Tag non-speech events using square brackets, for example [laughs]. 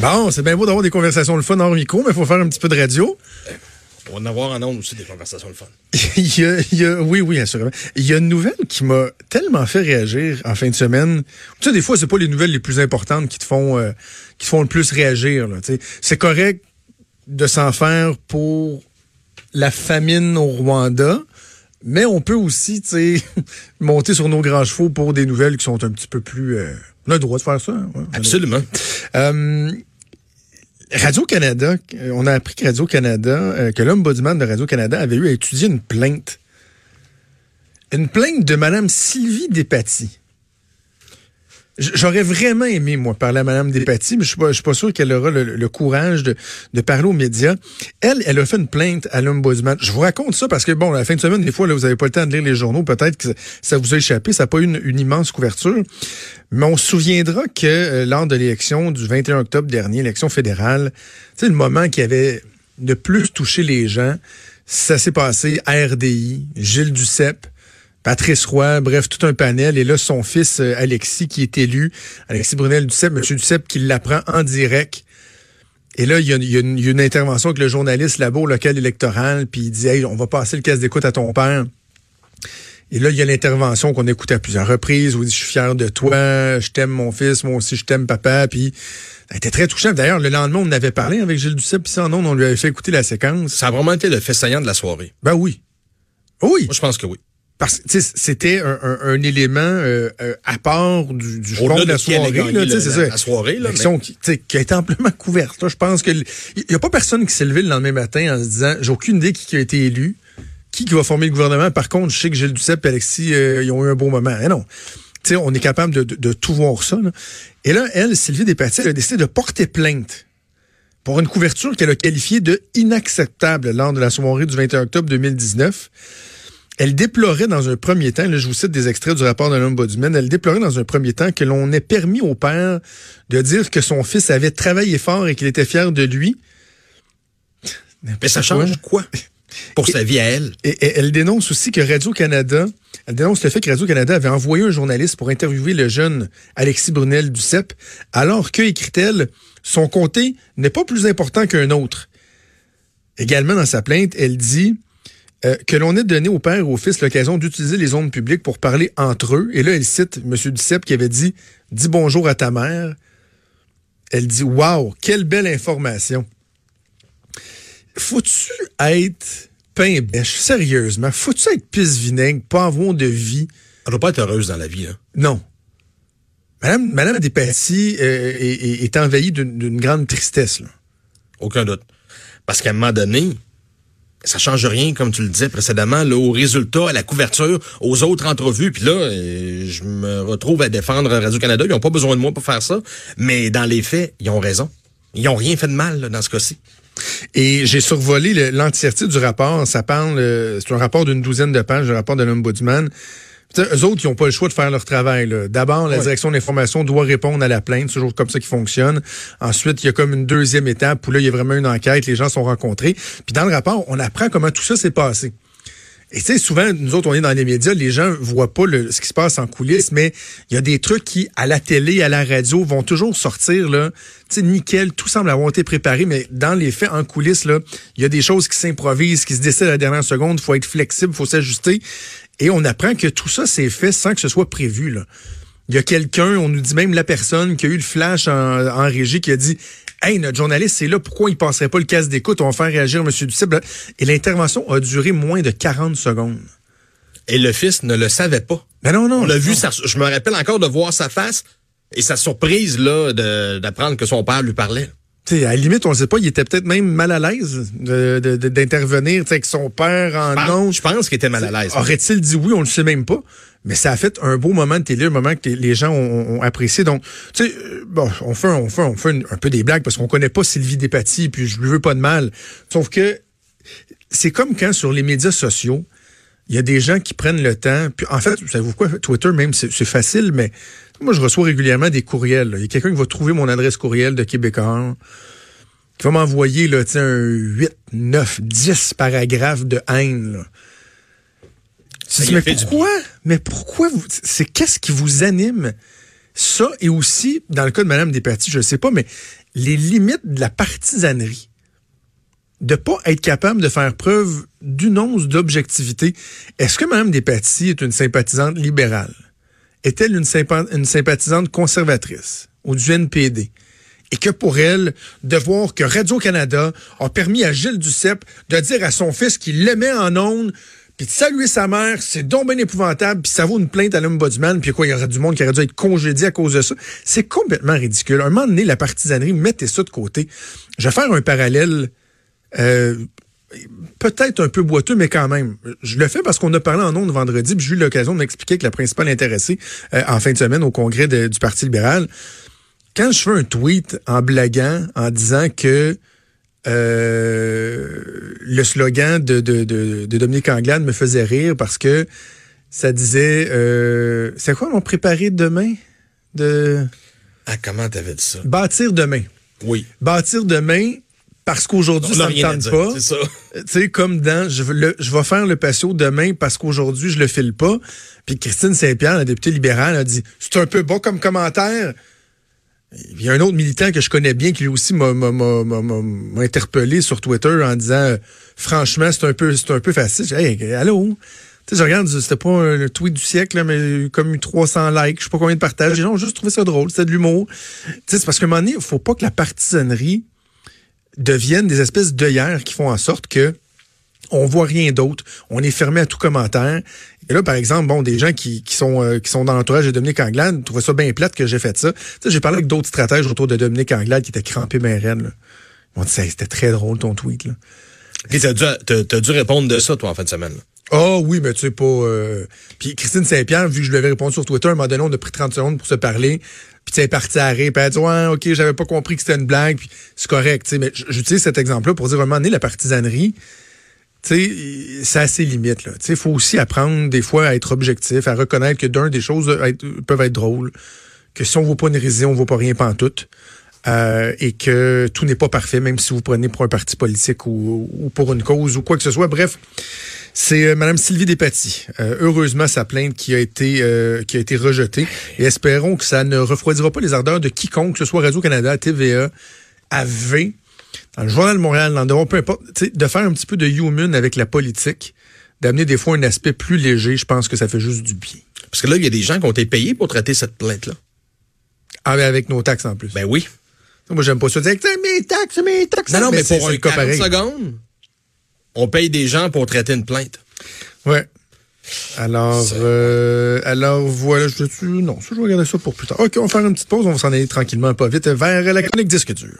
Bon, c'est bien beau d'avoir des conversations le fun hors micro, mais il faut faire un petit peu de radio. On va en avoir en ondes aussi des conversations le fun. [laughs] il, y a, il y a, oui, oui, assurément. Il y a une nouvelle qui m'a tellement fait réagir en fin de semaine. Tu sais, des fois, c'est pas les nouvelles les plus importantes qui te font, euh, qui te font le plus réagir. Là, tu sais. c'est correct de s'en faire pour la famine au Rwanda. Mais on peut aussi, tu sais, [laughs] monter sur nos grands chevaux pour des nouvelles qui sont un petit peu plus... Euh, on a le droit de faire ça. Hein, ouais, Absolument. Euh, Radio-Canada, on a appris que Radio-Canada, euh, que l'ombudsman de Radio-Canada avait eu à étudier une plainte. Une plainte de Mme Sylvie Despatie. J'aurais vraiment aimé, moi, parler à Mme Despatie, mais je ne suis, pas sûr qu'elle aura le, courage de, parler aux médias. Elle, elle a fait une plainte à l'Ombudsman. Je vous raconte ça parce que, bon, la fin de semaine, des fois, là, vous n'avez pas le temps de lire les journaux. Peut-être que ça vous a échappé. Ça n'a pas eu une, immense couverture. Mais on se souviendra que euh, lors de l'élection du 21 octobre dernier, l'élection fédérale, sais, le moment qui avait le plus touché les gens, ça s'est passé à RDI, Gilles Duceppe, Patrice Roy, bref, tout un panel. Et là, son fils euh, Alexis qui est élu, Alexis Brunel Duceppe, M. Duceppe qui l'apprend en direct. Et là, il y, a, une, intervention avec le journaliste là-bas au local électoral, puis il dit hey, on va passer le casse d'écoute à ton père. Et là, il y a l'intervention qu'on écoute à plusieurs reprises où il dit Je suis fier de toi, je t'aime mon fils, moi aussi je t'aime papa. Puis ça a très touchant. D'ailleurs, le lendemain, on avait parlé avec Gilles Duceppe, puis ça, non, on lui avait fait écouter la séquence. Ça a vraiment été le fait saillant de la soirée. Ben oui. Oui. Moi, je pense que oui parce que c'était un, un, un, élément euh, euh, à part du, du de la soirée. Là, ça. La soirée, là, mais... qui, qui a été amplement [laughs] couverte. Je pense que il y a pas personne qui s'est levé le lendemain matin en se disant j'ai aucune idée qui, a été élu, qui, qui va former le gouvernement? Par contre, je sais que Gilles Duceppe et Alexis euh, ils ont eu un bon moment. Eh non. on est capable de, de, de, tout voir ça. Là. Et là, elle, Sylvie Despatie, elle a décidé de porter plainte pour une couverture qu'elle a qualifiée de inacceptable lors de la soirée du 21 octobre 2019. Elle déplorait dans un premier temps, là, je vous cite des extraits du rapport de l'Ombudsman, elle déplorait dans un premier temps que l'on ait permis au père de dire que son fils avait travaillé fort et qu'il était fier de lui. Mais ça change quoi? Pour sa vie à elle. Et, elle dénonce aussi que Radio-Canada, elle dénonce le fait que Radio-Canada avait envoyé un journaliste pour interviewer le jeune Alexis Brunel du CEP, alors que, écrit-elle, son comté n'est pas plus important qu'un autre. Également dans sa plainte, elle dit euh, que l'on ait donné au père et au fils l'occasion d'utiliser les ondes publiques pour parler entre eux. Et là, elle cite M. Duceppe qui avait dit Dis bonjour à ta mère. Elle dit Waouh, quelle belle information. Faut-tu être pain bêche, sérieusement? Faut-tu être pisse vinaigre, pas avoir de vie? Elle doit pas être heureuse dans la vie, hein? Non. Madame, Madame Despatie euh, est, est, envahie d'une grande tristesse. Là. Aucun doute. Parce qu'à un moment donné, ça change rien, comme tu le disais précédemment, là, au résultat, à la couverture, aux autres entrevues. Puis là, euh, je me retrouve à défendre Radio-Canada. Ils n'ont pas besoin de moi pour faire ça. Mais dans les faits, ils ont raison. Ils n'ont rien fait de mal dans ce cas-ci. Et j'ai survolé l'entièreté du rapport. Ça parle, euh, c'est un rapport d'une douzaine de pages, le rapport de l'Ombudsman. Eux autres, ils n'ont pas le choix de faire leur travail. D'abord, la direction d'information doit répondre à la plainte. C'est toujours comme ça qui fonctionne. Ensuite, il y a comme une deuxième étape où là, il y a vraiment une enquête. Les gens sont rencontrés. Puis dans le rapport, on apprend comment tout ça s'est passé. Et tu sais, souvent, nous autres, on est dans les médias, les gens voient pas ce qui se passe en coulisses, mais il y a des trucs qui, à la télé, à la radio, vont toujours sortir, là. Tu sais, nickel, tout semble avoir été préparé, mais dans les faits, en coulisses, là, il y a des choses qui s'improvisent, qui se décident à la dernière seconde, il faut être flexible, il faut s'ajuster. Et on apprend que tout ça s'est fait sans que ce soit prévu. Là. Il y a quelqu'un, on nous dit même la personne qui a eu le flash en, régie qui a dit Hey, notre journaliste, c'est là, pourquoi il passerait pas le casse d'écoute? On va faire réagir M. Ducible. Et l'intervention a duré moins de 40 secondes. Et le fils ne le savait pas. Mais ben non, non. On l'a vu, je me rappelle encore de voir sa face et sa surprise là d'apprendre que son père lui parlait à la limite, on ne sait pas, il était peut-être même mal à l'aise d'intervenir avec son père en non. Je pense qu'il était mal à l'aise. Aurait-il dit oui, on ne le sait même pas. Mais ça a fait un beau moment de télé, un moment que les gens ont, apprécié. Donc, tu sais, euh, bon, on fait, on fait, on fait un peu des blagues parce qu'on connaît pas Sylvie Despatie, puis je lui veux pas de mal. Sauf que c'est comme quand sur les médias sociaux, il y a des gens qui prennent le temps. Puis en fait, savez-vous quoi, Twitter même, c'est facile, mais moi, je reçois régulièrement des courriels. Il y a quelqu'un qui va trouver mon adresse courriel de Québécois, qui va m'envoyer là, un 8, 9, 10 paragraphes de haine. Là. mais pourquoi? Mais pourquoi vous. C'est qu'est-ce qui vous anime? Ça, et aussi, dans le cas de Mme Despatie, je ne sais pas, mais les limites de la partisanerie. De pas être capable de faire preuve d'une once d'objectivité. Est-ce que Mme Despatie est une sympathisante libérale? Est-elle une, sympathisante conservatrice ou du NPD? et que pour elle, de voir que Radio-Canada a permis à Gilles Duceppe de dire à son fils qu'il l'aimait en ondes, puis de saluer sa mère, c'est donc bien épouvantable, puis ça vaut une plainte à l'ombudsman, puis quoi, il y aurait du monde qui aurait dû être congédié à cause de ça. C'est complètement ridicule. un moment donné, la partisanerie, mettez ça de côté. Je vais faire un parallèle euh, peut-être un peu boiteux, mais quand même. Je le fais parce qu'on a parlé en ondes vendredi, puis j'ai eu l'occasion de m'expliquer que la principale intéressée euh, en fin de semaine au congrès du Parti libéral, quand je fais un tweet en blaguant, en disant que euh, le slogan de, de, de, de, Dominique Anglade me faisait rire parce que ça disait euh, c'est quoi mon préparé demain? De Ah comment t'avais dit ça? Bâtir demain. Oui. Bâtir demain parce qu'aujourd'hui ça ne tente pas. C'est ça. Tu sais comme dans je, le, je vais faire le patio demain parce qu'aujourd'hui je le file pas. Puis Christine Saint-Pierre, la députée libérale, a dit c'est un peu bon comme commentaire. Il y a un autre militant que je connais bien qui lui aussi m'a interpellé sur Twitter en disant euh, franchement, c'est un peu c'est un peu facile. Hey, allô? Tu sais, je regarde, c'était pas un tweet du siècle, mais comme eu 300 likes, je sais pas combien de partages. Les gens ont juste trouvé ça drôle, c'était de l'humour. Tu sais, c'est parce qu'à un moment donné, il faut pas que la partisanerie devienne des espèces d'œillères qui font en sorte que on voit rien d'autre. On est fermé à tout commentaire. Et là, par exemple, bon, des gens qui, qui sont euh, qui sont dans l'entourage de Dominique Anglade trouvaient ça bien plate que j'ai fait ça. J'ai parlé avec d'autres stratèges autour de Dominique Anglade qui étaient crampés bien reine. Ils m'ont dit, c'était très drôle ton tweet. Là. T'as dû, as, dû répondre de ça, toi, en fin de semaine. Ah oh, oui, mais tu sais pas. Euh... Puis Christine Saint-Pierre, vu que je lui avais répondu sur Twitter, à un moment donné, on a pris 30 secondes pour se parler. Puis tu es parti à rire. Puis elle a dit Ouais, ok, j'avais pas compris que c'était une blague. Puis c'est correct. tu sais Mais j'utilise cet exemple-là pour dire à un donné, la partisanerie sais, c'est assez limite. Là. Il faut aussi apprendre des fois à être objectif, à reconnaître que d'un des choses peuvent être drôles, que si on ne vaut pas une révision, on ne vaut pas rien pantoute. Euh, et que tout n'est pas parfait, même si vous prenez pour un parti politique ou, pour une cause ou quoi que ce soit. Bref, c'est euh, Mme Sylvie Despatie. Euh, heureusement, sa plainte qui a été euh, qui a été rejetée. Et espérons que ça ne refroidira pas les ardeurs de quiconque, que ce soit Radio-Canada, TVA, AV, dans le Journal de Montréal, dans peu importe, de faire un petit peu de human avec la politique, d'amener des fois un aspect plus léger, je pense que ça fait juste du bien. Parce que là, il y a des gens qui ont été payés pour traiter cette plainte-là. Ah, avec nos taxes en plus. Ben oui. Moi, j'aime pas ça. Dire, mes taxes, mes taxes. Non, non, mais, pour un 40 secondes, on paye des gens pour traiter une plainte. Ouais. Alors, euh, alors voilà, je non, je vais regarder ça pour plus tard. OK, on va faire une petite pause, on va s'en aller tranquillement, pas vite, vers la chronique disque dur.